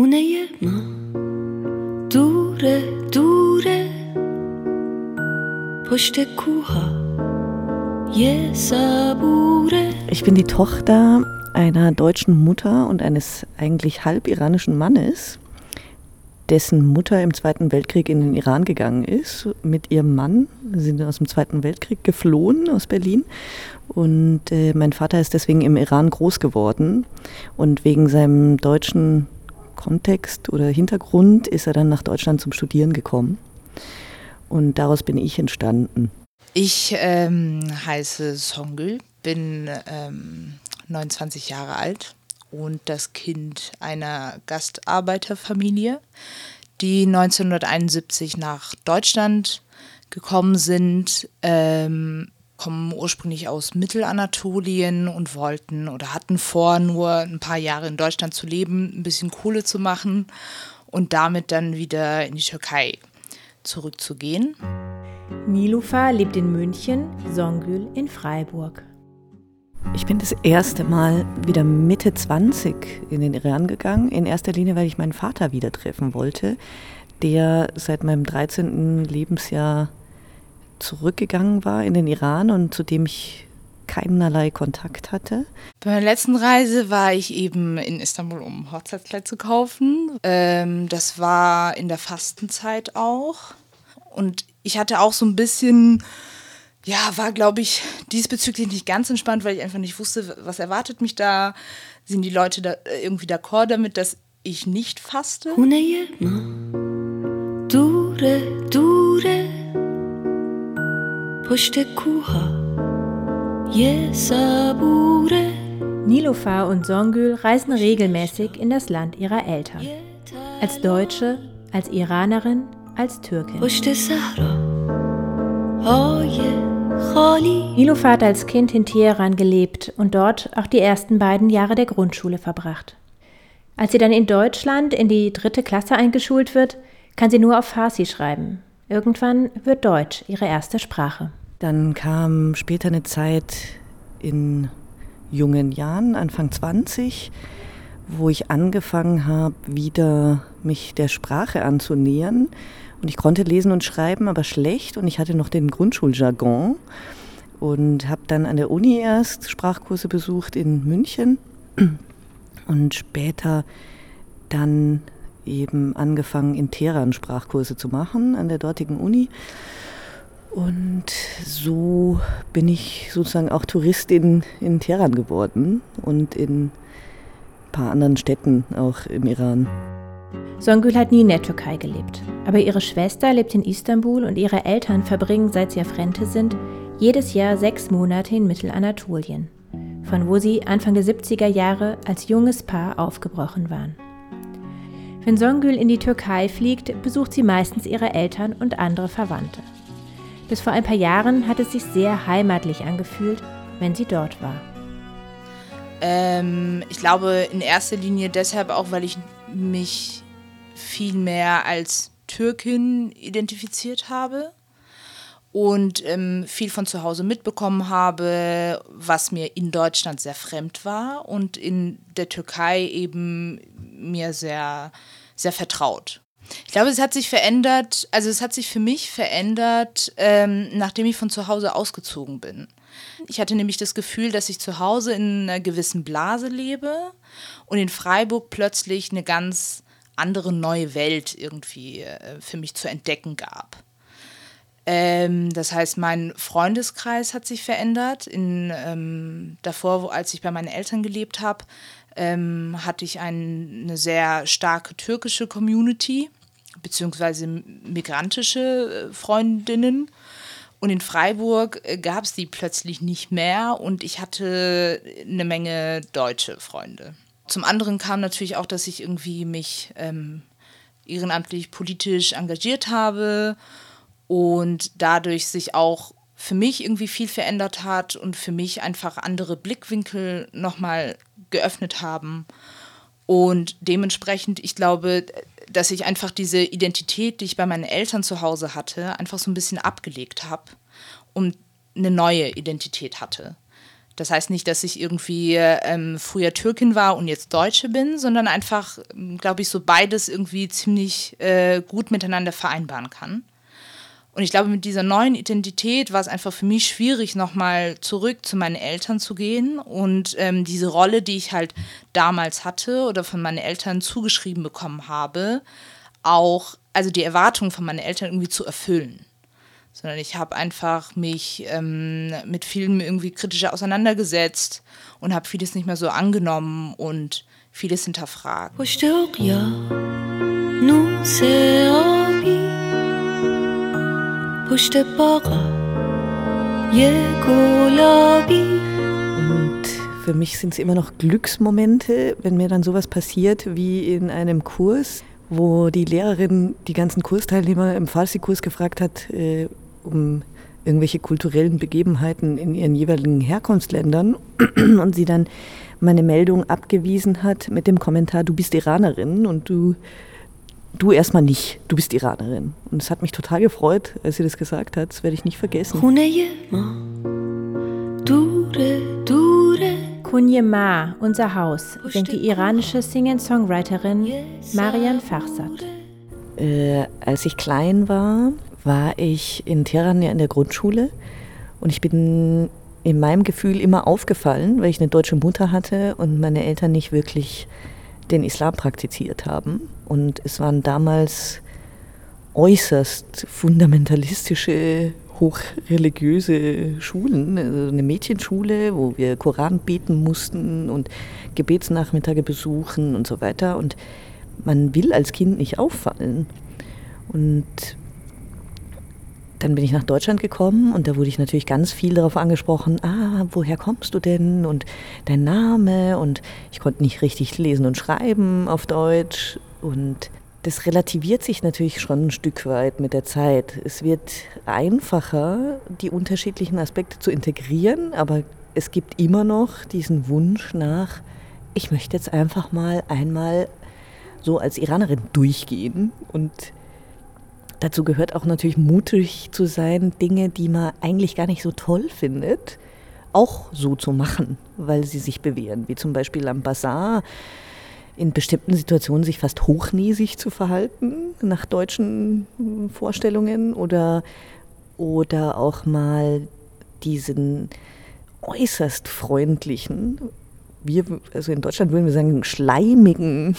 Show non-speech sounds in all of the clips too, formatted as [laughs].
Hon Dure, dure Ich bin die Tochter einer deutschen Mutter und eines eigentlich halb iranischen Mannes, dessen Mutter im Zweiten Weltkrieg in den Iran gegangen ist. Mit ihrem Mann Sie sind aus dem Zweiten Weltkrieg geflohen aus Berlin. Und äh, mein Vater ist deswegen im Iran groß geworden und wegen seinem deutschen Kontext oder Hintergrund ist er dann nach Deutschland zum Studieren gekommen. Und daraus bin ich entstanden. Ich ähm, heiße Songül, bin ähm, 29 Jahre alt und das Kind einer Gastarbeiterfamilie, die 1971 nach Deutschland gekommen sind, ähm, kommen ursprünglich aus Mittelanatolien und wollten oder hatten vor, nur ein paar Jahre in Deutschland zu leben, ein bisschen Kohle zu machen und damit dann wieder in die Türkei zurückzugehen. Nilufa lebt in München, Songül in Freiburg. Ich bin das erste Mal wieder Mitte 20 in den Iran gegangen. In erster Linie, weil ich meinen Vater wieder treffen wollte, der seit meinem 13. Lebensjahr zurückgegangen war in den Iran und zu dem ich keinerlei Kontakt hatte. Bei meiner letzten Reise war ich eben in Istanbul, um Hochzeitskleid zu kaufen. Ähm, das war in der Fastenzeit auch. Und ich hatte auch so ein bisschen, ja, war, glaube ich, diesbezüglich nicht ganz entspannt, weil ich einfach nicht wusste, was erwartet mich da. Sind die Leute da äh, irgendwie d'accord damit, dass ich nicht faste? Dure, dure. پشت کوها یه صبوره Nilufa und Songül reisen regelmäßig in das Land ihrer Eltern. Als Deutsche, als Iranerin, als Türkin. پشت صحرا های خالی Nilufa hat als Kind in Teheran gelebt und dort auch die ersten beiden Jahre der Grundschule verbracht. Als sie dann in Deutschland in die dritte Klasse eingeschult wird, kann sie nur auf Farsi schreiben. Irgendwann wird Deutsch ihre erste Sprache. Dann kam später eine Zeit in jungen Jahren, Anfang 20, wo ich angefangen habe, wieder mich der Sprache anzunähern. Und ich konnte lesen und schreiben, aber schlecht. Und ich hatte noch den Grundschuljargon und habe dann an der Uni erst Sprachkurse besucht in München und später dann eben angefangen, in Teheran Sprachkurse zu machen an der dortigen Uni. Und so bin ich sozusagen auch Touristin in Teheran geworden und in ein paar anderen Städten auch im Iran. Songül hat nie in der Türkei gelebt. Aber ihre Schwester lebt in Istanbul und ihre Eltern verbringen, seit sie auf Rente sind, jedes Jahr sechs Monate in Mittelanatolien, von wo sie Anfang der 70er Jahre als junges Paar aufgebrochen waren. Wenn Songül in die Türkei fliegt, besucht sie meistens ihre Eltern und andere Verwandte. Bis vor ein paar Jahren hat es sich sehr heimatlich angefühlt, wenn sie dort war. Ähm, ich glaube in erster Linie deshalb auch, weil ich mich viel mehr als Türkin identifiziert habe und ähm, viel von zu Hause mitbekommen habe, was mir in Deutschland sehr fremd war und in der Türkei eben mir sehr, sehr vertraut. Ich glaube, es hat sich verändert, also es hat sich für mich verändert, ähm, nachdem ich von zu Hause ausgezogen bin. Ich hatte nämlich das Gefühl, dass ich zu Hause in einer gewissen Blase lebe und in Freiburg plötzlich eine ganz andere neue Welt irgendwie äh, für mich zu entdecken gab. Ähm, das heißt, mein Freundeskreis hat sich verändert. In, ähm, davor, wo, als ich bei meinen Eltern gelebt habe, ähm, hatte ich ein, eine sehr starke türkische Community, beziehungsweise migrantische äh, Freundinnen. Und in Freiburg äh, gab es die plötzlich nicht mehr und ich hatte eine Menge deutsche Freunde. Zum anderen kam natürlich auch, dass ich irgendwie mich ähm, ehrenamtlich politisch engagiert habe und dadurch sich auch für mich irgendwie viel verändert hat und für mich einfach andere Blickwinkel nochmal geöffnet haben. Und dementsprechend, ich glaube, dass ich einfach diese Identität, die ich bei meinen Eltern zu Hause hatte, einfach so ein bisschen abgelegt habe und eine neue Identität hatte. Das heißt nicht, dass ich irgendwie ähm, früher Türkin war und jetzt Deutsche bin, sondern einfach, glaube ich, so beides irgendwie ziemlich äh, gut miteinander vereinbaren kann. Und ich glaube, mit dieser neuen Identität war es einfach für mich schwierig, nochmal zurück zu meinen Eltern zu gehen und ähm, diese Rolle, die ich halt damals hatte oder von meinen Eltern zugeschrieben bekommen habe, auch, also die Erwartungen von meinen Eltern irgendwie zu erfüllen. Sondern ich habe einfach mich ähm, mit vielen irgendwie kritischer auseinandergesetzt und habe vieles nicht mehr so angenommen und vieles hinterfragt. Und für mich sind es immer noch Glücksmomente, wenn mir dann sowas passiert wie in einem Kurs, wo die Lehrerin die ganzen Kursteilnehmer im Farsi-Kurs gefragt hat, äh, um irgendwelche kulturellen Begebenheiten in ihren jeweiligen Herkunftsländern. [clears throat] Und sie dann meine Meldung abgewiesen hat mit dem Kommentar, du bist Iranerin und du du erstmal nicht, du bist Iranerin. Und es hat mich total gefreut, als sie das gesagt hat. Das werde ich nicht vergessen. Kunje Ma, unser Haus, singt die iranische Singer-Songwriterin Marian Farsad. Äh, als ich klein war, war ich in Teheran ja in der Grundschule und ich bin in meinem Gefühl immer aufgefallen, weil ich eine deutsche Mutter hatte und meine Eltern nicht wirklich den Islam praktiziert haben. Und es waren damals äußerst fundamentalistische, hochreligiöse Schulen, also eine Mädchenschule, wo wir Koran beten mussten und Gebetsnachmittage besuchen und so weiter. Und man will als Kind nicht auffallen. Und dann bin ich nach Deutschland gekommen und da wurde ich natürlich ganz viel darauf angesprochen, ah, woher kommst du denn und dein Name und ich konnte nicht richtig lesen und schreiben auf Deutsch und das relativiert sich natürlich schon ein Stück weit mit der Zeit. Es wird einfacher, die unterschiedlichen Aspekte zu integrieren, aber es gibt immer noch diesen Wunsch nach, ich möchte jetzt einfach mal einmal so als Iranerin durchgehen und Dazu gehört auch natürlich mutig zu sein, Dinge, die man eigentlich gar nicht so toll findet, auch so zu machen, weil sie sich bewähren. Wie zum Beispiel am Bazar in bestimmten Situationen sich fast hochnäsig zu verhalten, nach deutschen Vorstellungen, oder, oder auch mal diesen äußerst freundlichen, wir, also in Deutschland würden wir sagen, schleimigen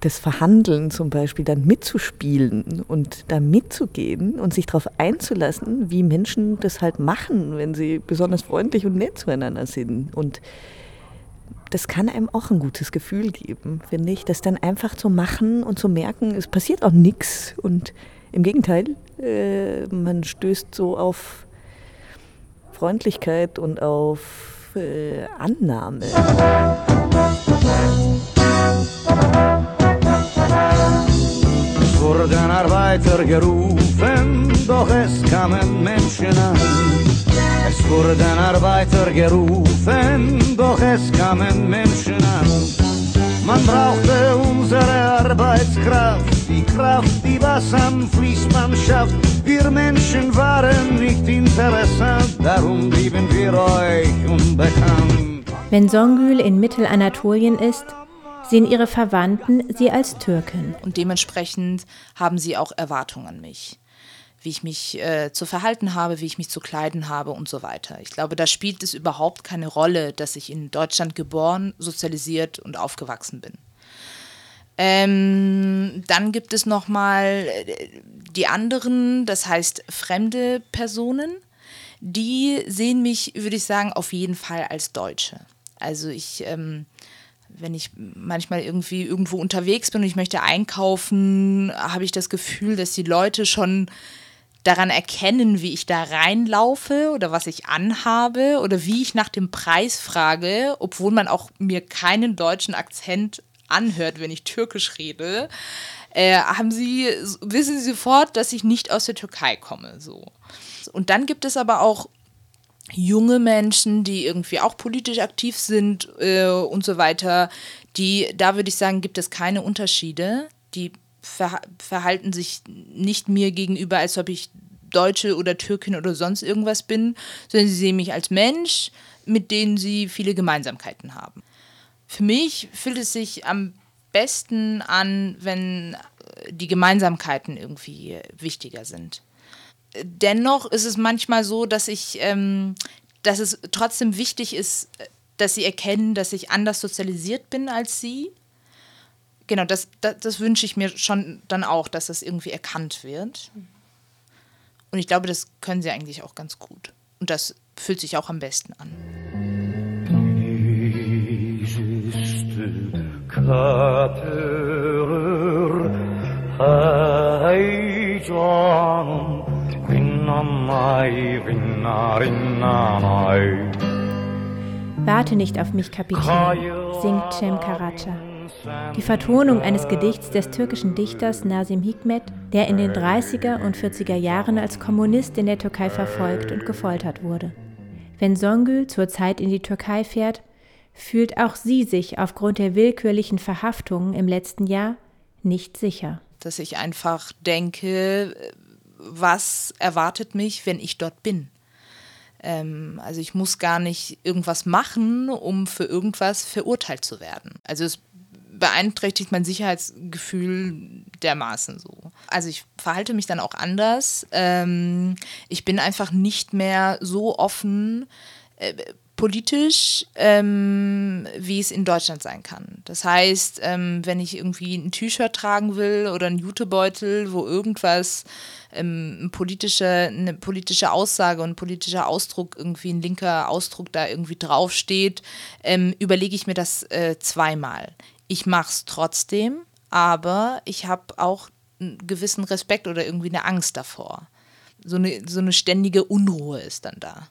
das Verhandeln zum Beispiel dann mitzuspielen und da mitzugehen und sich darauf einzulassen, wie Menschen das halt machen, wenn sie besonders freundlich und nett zueinander sind. Und das kann einem auch ein gutes Gefühl geben, finde ich, das dann einfach zu machen und zu merken, es passiert auch nichts. Und im Gegenteil, äh, man stößt so auf Freundlichkeit und auf äh, Annahme. Wurden Arbeiter gerufen, doch es kamen Menschen an. Es wurden Arbeiter gerufen, doch es kamen Menschen an. Man brauchte unsere Arbeitskraft, die Kraft, die was am Fließband schafft. Wir Menschen waren nicht interessant, darum blieben wir euch unbekannt. Wenn Songül in Mittelanatolien ist, sehen ihre Verwandten sie als Türkin. Und dementsprechend haben sie auch Erwartungen an mich wie ich mich äh, zu verhalten habe, wie ich mich zu kleiden habe und so weiter. Ich glaube, da spielt es überhaupt keine Rolle, dass ich in Deutschland geboren, sozialisiert und aufgewachsen bin. Ähm, dann gibt es nochmal äh, die anderen, das heißt fremde Personen, die sehen mich, würde ich sagen, auf jeden Fall als Deutsche. Also ich ähm, wenn ich manchmal irgendwie irgendwo unterwegs bin und ich möchte einkaufen, habe ich das Gefühl, dass die Leute schon daran erkennen, wie ich da reinlaufe oder was ich anhabe oder wie ich nach dem Preis frage, obwohl man auch mir keinen deutschen Akzent anhört, wenn ich türkisch rede, äh, haben sie, wissen sie sofort, dass ich nicht aus der Türkei komme. So. Und dann gibt es aber auch junge Menschen, die irgendwie auch politisch aktiv sind äh, und so weiter, die, da würde ich sagen, gibt es keine Unterschiede. Die ver verhalten sich nicht mir gegenüber, als ob ich Deutsche oder Türkin oder sonst irgendwas bin, sondern sie sehen mich als Mensch, mit denen sie viele Gemeinsamkeiten haben. Für mich fühlt es sich am besten an, wenn die Gemeinsamkeiten irgendwie wichtiger sind. Dennoch ist es manchmal so, dass ich, ähm, dass es trotzdem wichtig ist, dass sie erkennen, dass ich anders sozialisiert bin als sie. Genau, das, das, das wünsche ich mir schon dann auch, dass das irgendwie erkannt wird. Und ich glaube, das können sie eigentlich auch ganz gut. Und das fühlt sich auch am besten an. Warte nicht auf mich, Kapitän, singt Cem Karaca. Die Vertonung eines Gedichts des türkischen Dichters Nazim Hikmet, der in den 30er und 40er Jahren als Kommunist in der Türkei verfolgt und gefoltert wurde. Wenn Songül zurzeit in die Türkei fährt, fühlt auch sie sich aufgrund der willkürlichen Verhaftungen im letzten Jahr nicht sicher. Dass ich einfach denke, was erwartet mich, wenn ich dort bin? Ähm, also ich muss gar nicht irgendwas machen, um für irgendwas verurteilt zu werden. Also es beeinträchtigt mein Sicherheitsgefühl dermaßen so. Also ich verhalte mich dann auch anders. Ähm, ich bin einfach nicht mehr so offen. Äh, politisch, ähm, wie es in Deutschland sein kann. Das heißt, ähm, wenn ich irgendwie ein T-Shirt tragen will oder einen Jutebeutel, wo irgendwas, ähm, politische, eine politische Aussage und politischer Ausdruck, irgendwie ein linker Ausdruck da irgendwie draufsteht, ähm, überlege ich mir das äh, zweimal. Ich mache es trotzdem, aber ich habe auch einen gewissen Respekt oder irgendwie eine Angst davor. So eine, so eine ständige Unruhe ist dann da.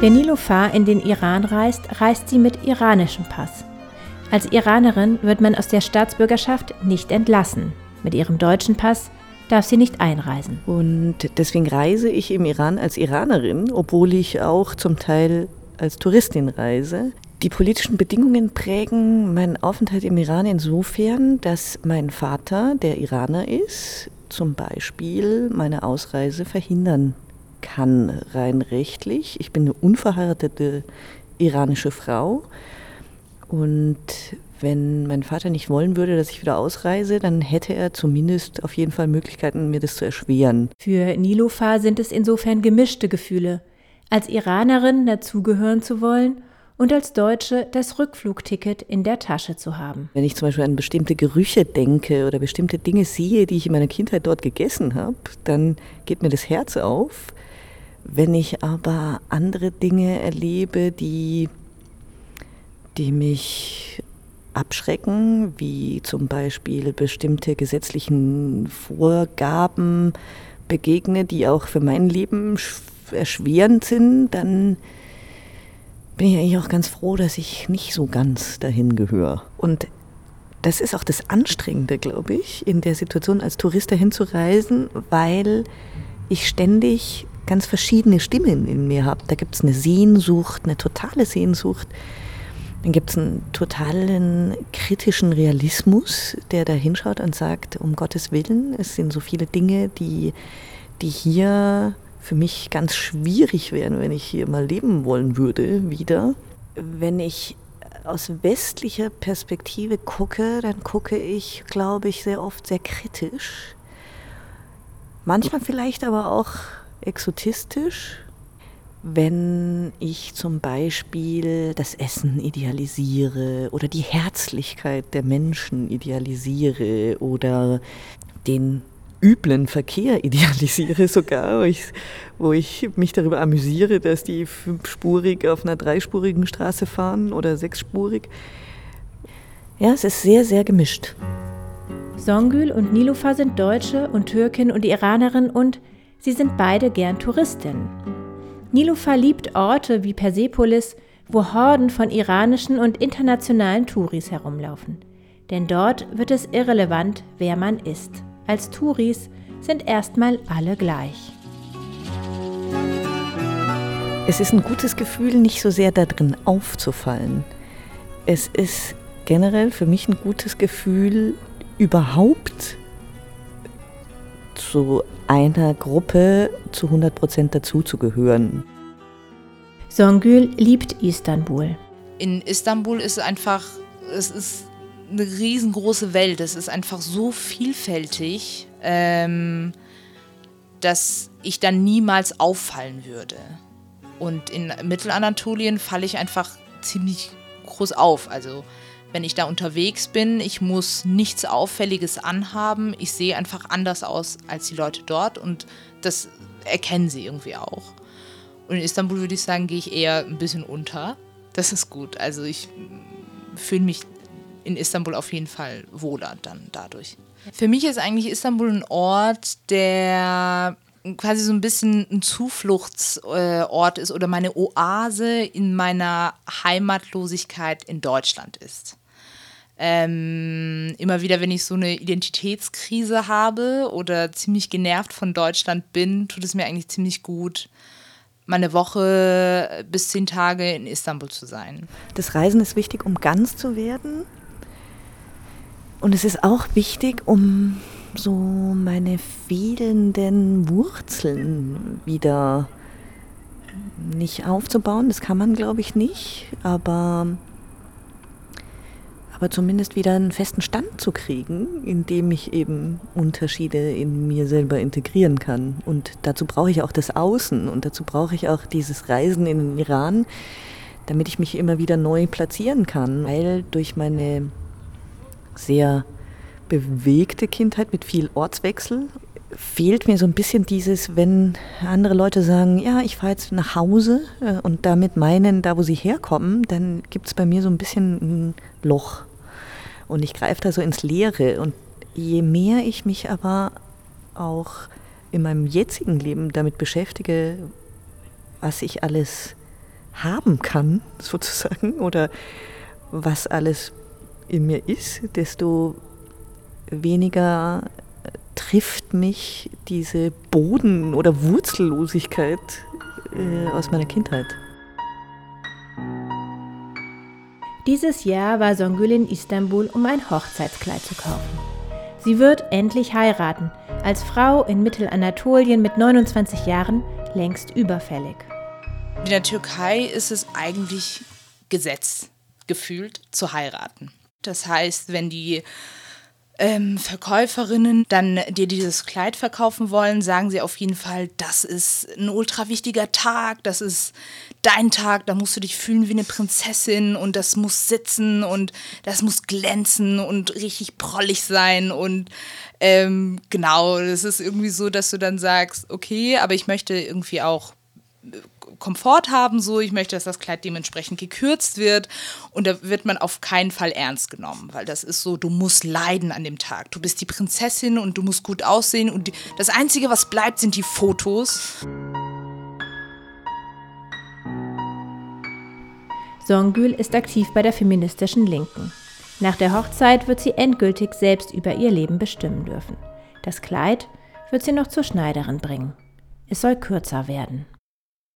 Wenn Nilofar in den Iran reist, reist sie mit iranischem Pass. Als Iranerin wird man aus der Staatsbürgerschaft nicht entlassen. Mit ihrem deutschen Pass darf sie nicht einreisen. Und deswegen reise ich im Iran als Iranerin, obwohl ich auch zum Teil als Touristin reise. Die politischen Bedingungen prägen meinen Aufenthalt im Iran insofern, dass mein Vater, der Iraner ist, zum Beispiel meine Ausreise verhindern kann, rein rechtlich. Ich bin eine unverheiratete iranische Frau und wenn mein Vater nicht wollen würde, dass ich wieder ausreise, dann hätte er zumindest auf jeden Fall Möglichkeiten, mir das zu erschweren. Für Nilofar sind es insofern gemischte Gefühle. Als Iranerin dazugehören zu wollen und als Deutsche das Rückflugticket in der Tasche zu haben. Wenn ich zum Beispiel an bestimmte Gerüche denke oder bestimmte Dinge sehe, die ich in meiner Kindheit dort gegessen habe, dann geht mir das Herz auf. Wenn ich aber andere Dinge erlebe, die, die mich abschrecken, wie zum Beispiel bestimmte gesetzlichen Vorgaben begegne, die auch für mein Leben erschwerend sind, dann bin ich eigentlich auch ganz froh, dass ich nicht so ganz dahin gehöre. Und das ist auch das Anstrengende, glaube ich, in der Situation als Tourist dahin zu reisen, weil ich ständig ganz verschiedene Stimmen in mir habe. Da gibt es eine Sehnsucht, eine totale Sehnsucht. Dann gibt es einen totalen kritischen Realismus, der da hinschaut und sagt, um Gottes Willen, es sind so viele Dinge, die, die hier für mich ganz schwierig wären, wenn ich hier mal leben wollen würde, wieder. Wenn ich aus westlicher Perspektive gucke, dann gucke ich, glaube ich, sehr oft sehr kritisch. Manchmal vielleicht aber auch exotistisch, wenn ich zum Beispiel das Essen idealisiere oder die Herzlichkeit der Menschen idealisiere oder den üblen Verkehr [laughs] idealisiere sogar, wo ich, wo ich mich darüber amüsiere, dass die fünfspurig auf einer dreispurigen Straße fahren oder sechsspurig. Ja, es ist sehr, sehr gemischt. Songül und Nilufa sind Deutsche und Türkin und Iranerin und Sie sind beide gern Touristinnen. Nilufa liebt Orte wie Persepolis, wo Horden von iranischen und internationalen Touris herumlaufen. Denn dort wird es irrelevant, wer man ist. Als Touris sind erstmal alle gleich. Es ist ein gutes Gefühl, nicht so sehr darin aufzufallen. Es ist generell für mich ein gutes Gefühl, überhaupt zu einer Gruppe zu 100 Prozent dazuzugehören. Songül liebt Istanbul. In Istanbul ist einfach, es ist eine riesengroße Welt. Es ist einfach so vielfältig, ähm, dass ich dann niemals auffallen würde. Und in Mittelanatolien falle ich einfach ziemlich groß auf. Also wenn ich da unterwegs bin, ich muss nichts Auffälliges anhaben. Ich sehe einfach anders aus als die Leute dort und das erkennen sie irgendwie auch. Und in Istanbul würde ich sagen, gehe ich eher ein bisschen unter. Das ist gut. Also ich fühle mich in Istanbul auf jeden Fall wohler dann dadurch. Für mich ist eigentlich Istanbul ein Ort, der quasi so ein bisschen ein Zufluchtsort ist oder meine Oase in meiner Heimatlosigkeit in Deutschland ist. Ähm, immer wieder, wenn ich so eine Identitätskrise habe oder ziemlich genervt von Deutschland bin, tut es mir eigentlich ziemlich gut, meine Woche bis zehn Tage in Istanbul zu sein. Das Reisen ist wichtig, um ganz zu werden. Und es ist auch wichtig, um so meine fehlenden Wurzeln wieder nicht aufzubauen. Das kann man, glaube ich, nicht, aber, aber zumindest wieder einen festen Stand zu kriegen, in dem ich eben Unterschiede in mir selber integrieren kann. Und dazu brauche ich auch das Außen und dazu brauche ich auch dieses Reisen in den Iran, damit ich mich immer wieder neu platzieren kann, weil durch meine sehr bewegte Kindheit mit viel Ortswechsel. Fehlt mir so ein bisschen dieses, wenn andere Leute sagen, ja, ich fahre jetzt nach Hause äh, und damit meinen, da wo sie herkommen, dann gibt es bei mir so ein bisschen ein Loch. Und ich greife da so ins Leere. Und je mehr ich mich aber auch in meinem jetzigen Leben damit beschäftige, was ich alles haben kann, [laughs] sozusagen, oder was alles in mir ist, desto weniger trifft mich diese Boden- oder Wurzellosigkeit äh, aus meiner Kindheit. Dieses Jahr war Songül in Istanbul, um ein Hochzeitskleid zu kaufen. Sie wird endlich heiraten, als Frau in Mittelanatolien mit 29 Jahren längst überfällig. In der Türkei ist es eigentlich Gesetz, gefühlt, zu heiraten. Das heißt, wenn die ähm, Verkäuferinnen dann dir dieses Kleid verkaufen wollen, sagen sie auf jeden Fall, das ist ein ultra wichtiger Tag, das ist dein Tag, da musst du dich fühlen wie eine Prinzessin und das muss sitzen und das muss glänzen und richtig prollig sein und ähm, genau, das ist irgendwie so, dass du dann sagst, okay, aber ich möchte irgendwie auch Komfort haben, so ich möchte, dass das Kleid dementsprechend gekürzt wird und da wird man auf keinen Fall ernst genommen, weil das ist so, du musst leiden an dem Tag. Du bist die Prinzessin und du musst gut aussehen und die, das Einzige, was bleibt, sind die Fotos. Songül ist aktiv bei der feministischen Linken. Nach der Hochzeit wird sie endgültig selbst über ihr Leben bestimmen dürfen. Das Kleid wird sie noch zur Schneiderin bringen. Es soll kürzer werden.